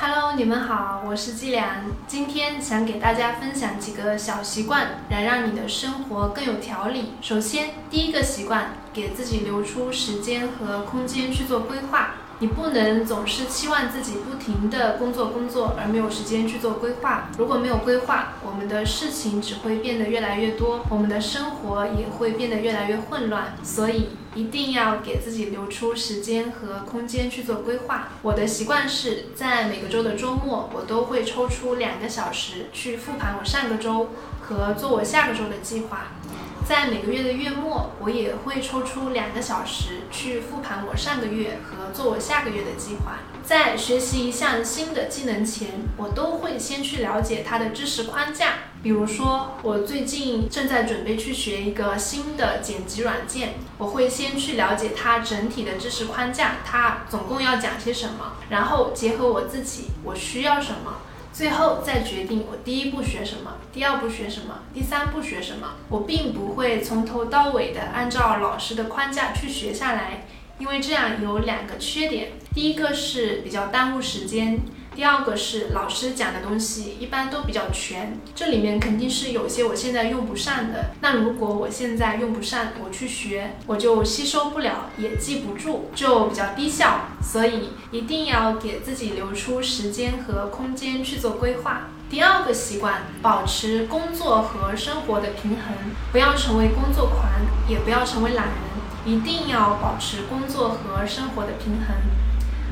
Hello，你们好，我是季良。今天想给大家分享几个小习惯，来让你的生活更有条理。首先，第一个习惯，给自己留出时间和空间去做规划。你不能总是期望自己不停的工作工作，而没有时间去做规划。如果没有规划，我们的事情只会变得越来越多，我们的生活也会变得越来越混乱。所以一定要给自己留出时间和空间去做规划。我的习惯是在每个周的周末，我都会抽出两个小时去复盘我上个周和做我下个周的计划。在每个月的月末，我也会抽出两个小时去复盘我上个月和做我下个月的计划。在学习一项新的技能前，我都会先去了解它的知识框架。比如说，我最近正在准备去学一个新的剪辑软件，我会先去了解它整体的知识框架，它总共要讲些什么，然后结合我自己，我需要什么。最后再决定我第一步学什么，第二步学什么，第三步学什么。我并不会从头到尾的按照老师的框架去学下来，因为这样有两个缺点。第一个是比较耽误时间。第二个是老师讲的东西一般都比较全，这里面肯定是有些我现在用不上的。那如果我现在用不上，我去学，我就吸收不了，也记不住，就比较低效。所以一定要给自己留出时间和空间去做规划。第二个习惯，保持工作和生活的平衡，不要成为工作狂，也不要成为懒人，一定要保持工作和生活的平衡。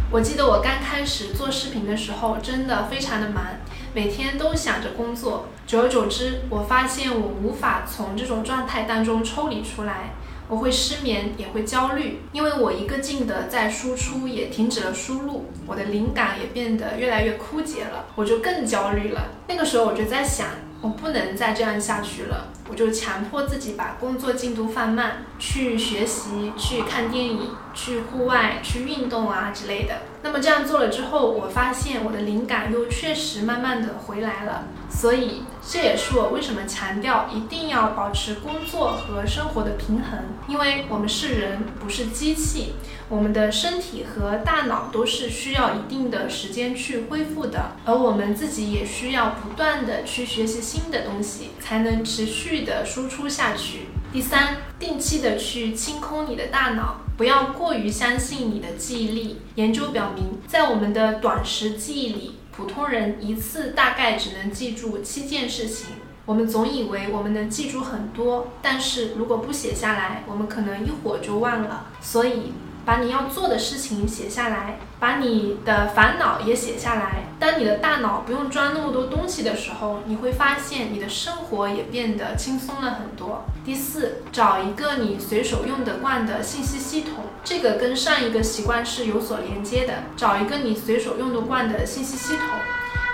我记得我刚开始做视频的时候，真的非常的忙，每天都想着工作。久而久之，我发现我无法从这种状态当中抽离出来，我会失眠，也会焦虑，因为我一个劲的在输出，也停止了输入，我的灵感也变得越来越枯竭了，我就更焦虑了。那个时候我就在想。我不能再这样下去了，我就强迫自己把工作进度放慢，去学习，去看电影，去户外，去运动啊之类的。那么这样做了之后，我发现我的灵感又确实慢慢的回来了。所以这也是我为什么强调一定要保持工作和生活的平衡，因为我们是人，不是机器，我们的身体和大脑都是需要一定的时间去恢复的，而我们自己也需要不断的去学习新的东西，才能持续的输出下去。第三，定期的去清空你的大脑，不要过于相信你的记忆力。研究表明，在我们的短时记忆里，普通人一次大概只能记住七件事情。我们总以为我们能记住很多，但是如果不写下来，我们可能一会儿就忘了。所以。把你要做的事情写下来，把你的烦恼也写下来。当你的大脑不用装那么多东西的时候，你会发现你的生活也变得轻松了很多。第四，找一个你随手用得惯的信息系统，这个跟上一个习惯是有所连接的。找一个你随手用得惯的信息系统，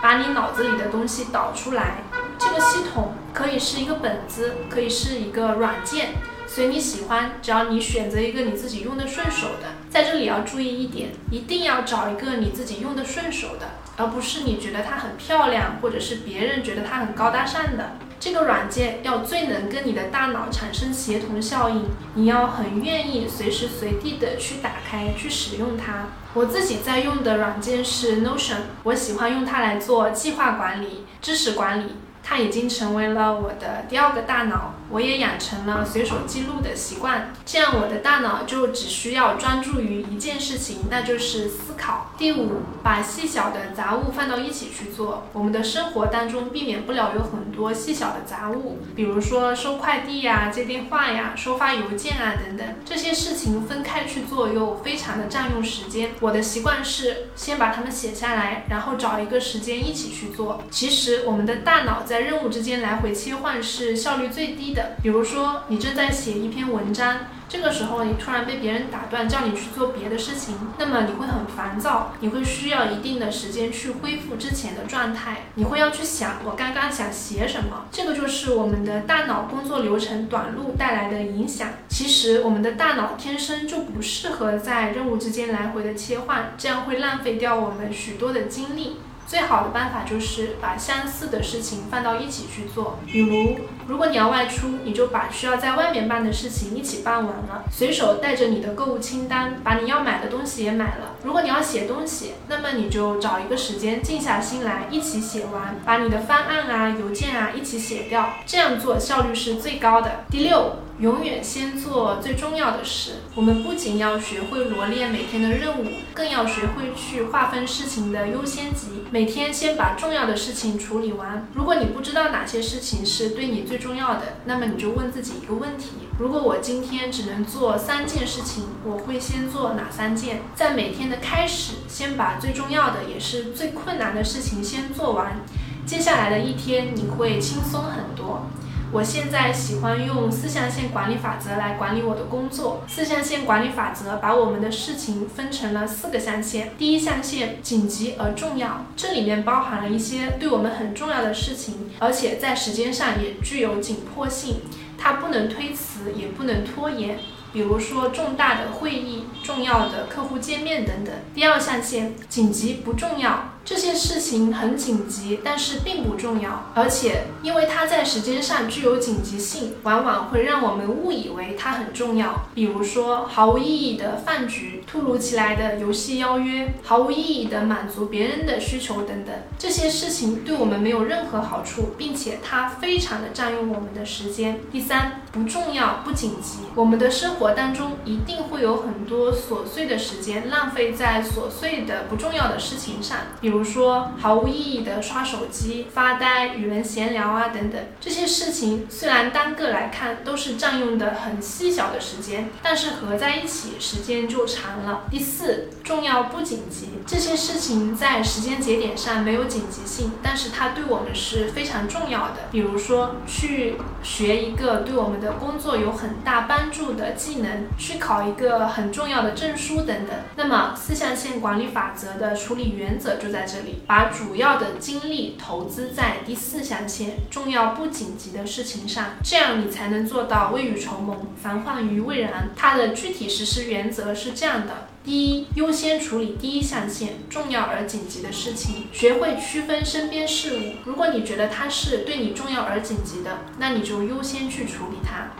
把你脑子里的东西导出来。这个系统可以是一个本子，可以是一个软件。随你喜欢，只要你选择一个你自己用的顺手的。在这里要注意一点，一定要找一个你自己用的顺手的，而不是你觉得它很漂亮，或者是别人觉得它很高大上的。这个软件要最能跟你的大脑产生协同效应，你要很愿意随时随地的去打开去使用它。我自己在用的软件是 Notion，我喜欢用它来做计划管理、知识管理。它已经成为了我的第二个大脑，我也养成了随手记录的习惯，这样我的大脑就只需要专注于一件事情，那就是思考。第五，把细小的杂物放到一起去做。我们的生活当中避免不了有很多细小的杂物，比如说收快递呀、接电话呀、收发邮件啊等等，这些事情分开去做又非常的占用时间。我的习惯是先把它们写下来，然后找一个时间一起去做。其实我们的大脑在在任务之间来回切换是效率最低的。比如说，你正在写一篇文章，这个时候你突然被别人打断，叫你去做别的事情，那么你会很烦躁，你会需要一定的时间去恢复之前的状态，你会要去想我刚刚想写什么。这个就是我们的大脑工作流程短路带来的影响。其实我们的大脑天生就不适合在任务之间来回的切换，这样会浪费掉我们许多的精力。最好的办法就是把相似的事情放到一起去做。比如，如果你要外出，你就把需要在外面办的事情一起办完了，随手带着你的购物清单，把你要买的东西也买了。如果你要写东西，那么你就找一个时间静下心来一起写完，把你的方案啊、邮件啊一起写掉，这样做效率是最高的。第六。永远先做最重要的事。我们不仅要学会罗列每天的任务，更要学会去划分事情的优先级。每天先把重要的事情处理完。如果你不知道哪些事情是对你最重要的，那么你就问自己一个问题：如果我今天只能做三件事情，我会先做哪三件？在每天的开始，先把最重要的也是最困难的事情先做完。接下来的一天，你会轻松很多。我现在喜欢用四象限管理法则来管理我的工作。四象限管理法则把我们的事情分成了四个象限。第一象限紧急而重要，这里面包含了一些对我们很重要的事情，而且在时间上也具有紧迫性，它不能推辞，也不能拖延。比如说重大的会议、重要的客户见面等等。第二象限紧急不重要。这些事情很紧急，但是并不重要，而且因为它在时间上具有紧急性，往往会让我们误以为它很重要。比如说毫无意义的饭局、突如其来的游戏邀约、毫无意义的满足别人的需求等等，这些事情对我们没有任何好处，并且它非常的占用我们的时间。第三，不重要不紧急，我们的生活活当中一定会有很多琐碎的时间浪费在琐碎的不重要的事情上，比如说毫无意义的刷手机、发呆、与人闲聊啊等等，这些事情虽然单个来看都是占用的很细小的时间，但是合在一起时间就长了。第四，重要不紧急，这些事情在时间节点上没有紧急性，但是它对我们是非常重要的。比如说去学一个对我们的工作有很大帮助的技技能，去考一个很重要的证书等等。那么四象限管理法则的处理原则就在。在这里，把主要的精力投资在第四象限重要不紧急的事情上，这样你才能做到未雨绸缪，防患于未然。它的具体实施原则是这样的：第一，优先处理第一象限重要而紧急的事情，学会区分身边事物。如果你觉得它是对你重要而紧急的，那你就优先去处理它。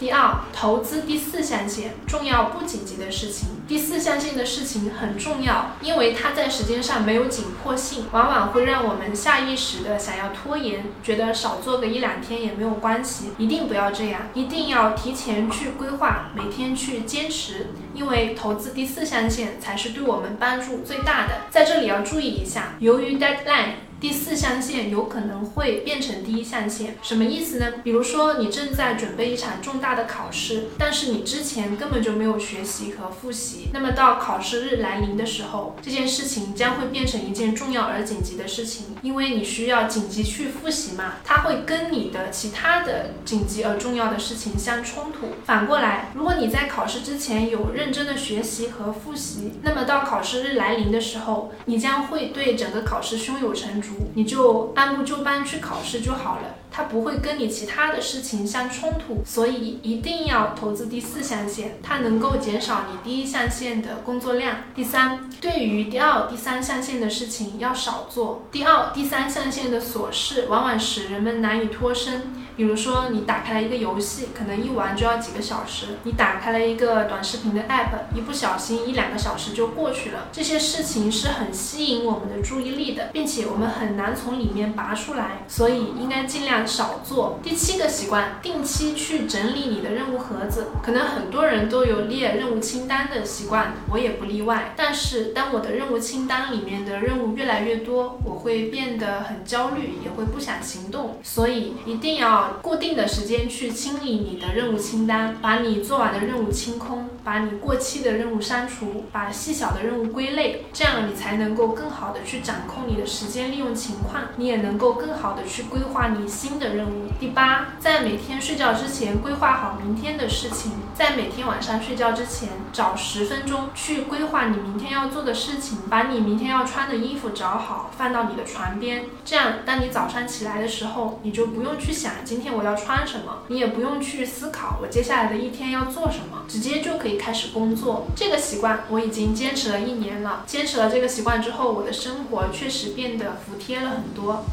第二，投资第四象限重要不紧急的事情。第四象限的事情很重要，因为它在时间上没有紧迫性，往往会让我们下意识的想要拖延，觉得少做个一两天也没有关系。一定不要这样，一定要提前去规划，每天去坚持，因为投资第四象限才是对我们帮助最大的。在这里要注意一下，由于 deadline。第四象限有可能会变成第一象限，什么意思呢？比如说你正在准备一场重大的考试，但是你之前根本就没有学习和复习，那么到考试日来临的时候，这件事情将会变成一件重要而紧急的事情，因为你需要紧急去复习嘛，它会跟你的其他的紧急而重要的事情相冲突。反过来，如果你在考试之前有认真的学习和复习，那么到考试日来临的时候，你将会对整个考试胸有成竹。你就按部就班去考试就好了，它不会跟你其他的事情相冲突，所以一定要投资第四象限，它能够减少你第一象限的工作量。第三，对于第二、第三象限的事情要少做，第二、第三象限的琐事往往使人们难以脱身。比如说，你打开了一个游戏，可能一玩就要几个小时；你打开了一个短视频的 app，一不小心一两个小时就过去了。这些事情是很吸引我们的注意力的，并且我们很难从里面拔出来，所以应该尽量少做。第七个习惯，定期去整理你的任务盒子。可能很多人都有列任务清单的习惯，我也不例外。但是当我的任务清单里面的任务越来越多，我会变得很焦虑，也会不想行动。所以一定要。固定的时间去清理你的任务清单，把你做完的任务清空，把你过期的任务删除，把细小的任务归类，这样你才能够更好的去掌控你的时间利用情况，你也能够更好的去规划你新。新的任务。第八，在每天睡觉之前规划好明天的事情，在每天晚上睡觉之前找十分钟去规划你明天要做的事情，把你明天要穿的衣服找好，放到你的床边。这样，当你早上起来的时候，你就不用去想今天我要穿什么，你也不用去思考我接下来的一天要做什么，直接就可以开始工作。这个习惯我已经坚持了一年了。坚持了这个习惯之后，我的生活确实变得服帖了很多。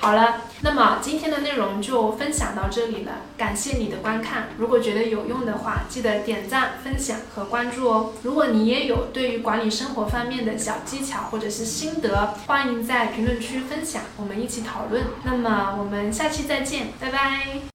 好了，那么今天的内容就分享到这里了，感谢你的观看。如果觉得有用的话，记得点赞、分享和关注哦。如果你也有对于管理生活方面的小技巧或者是心得，欢迎在评论区分享，我们一起讨论。那么我们下期再见，拜拜。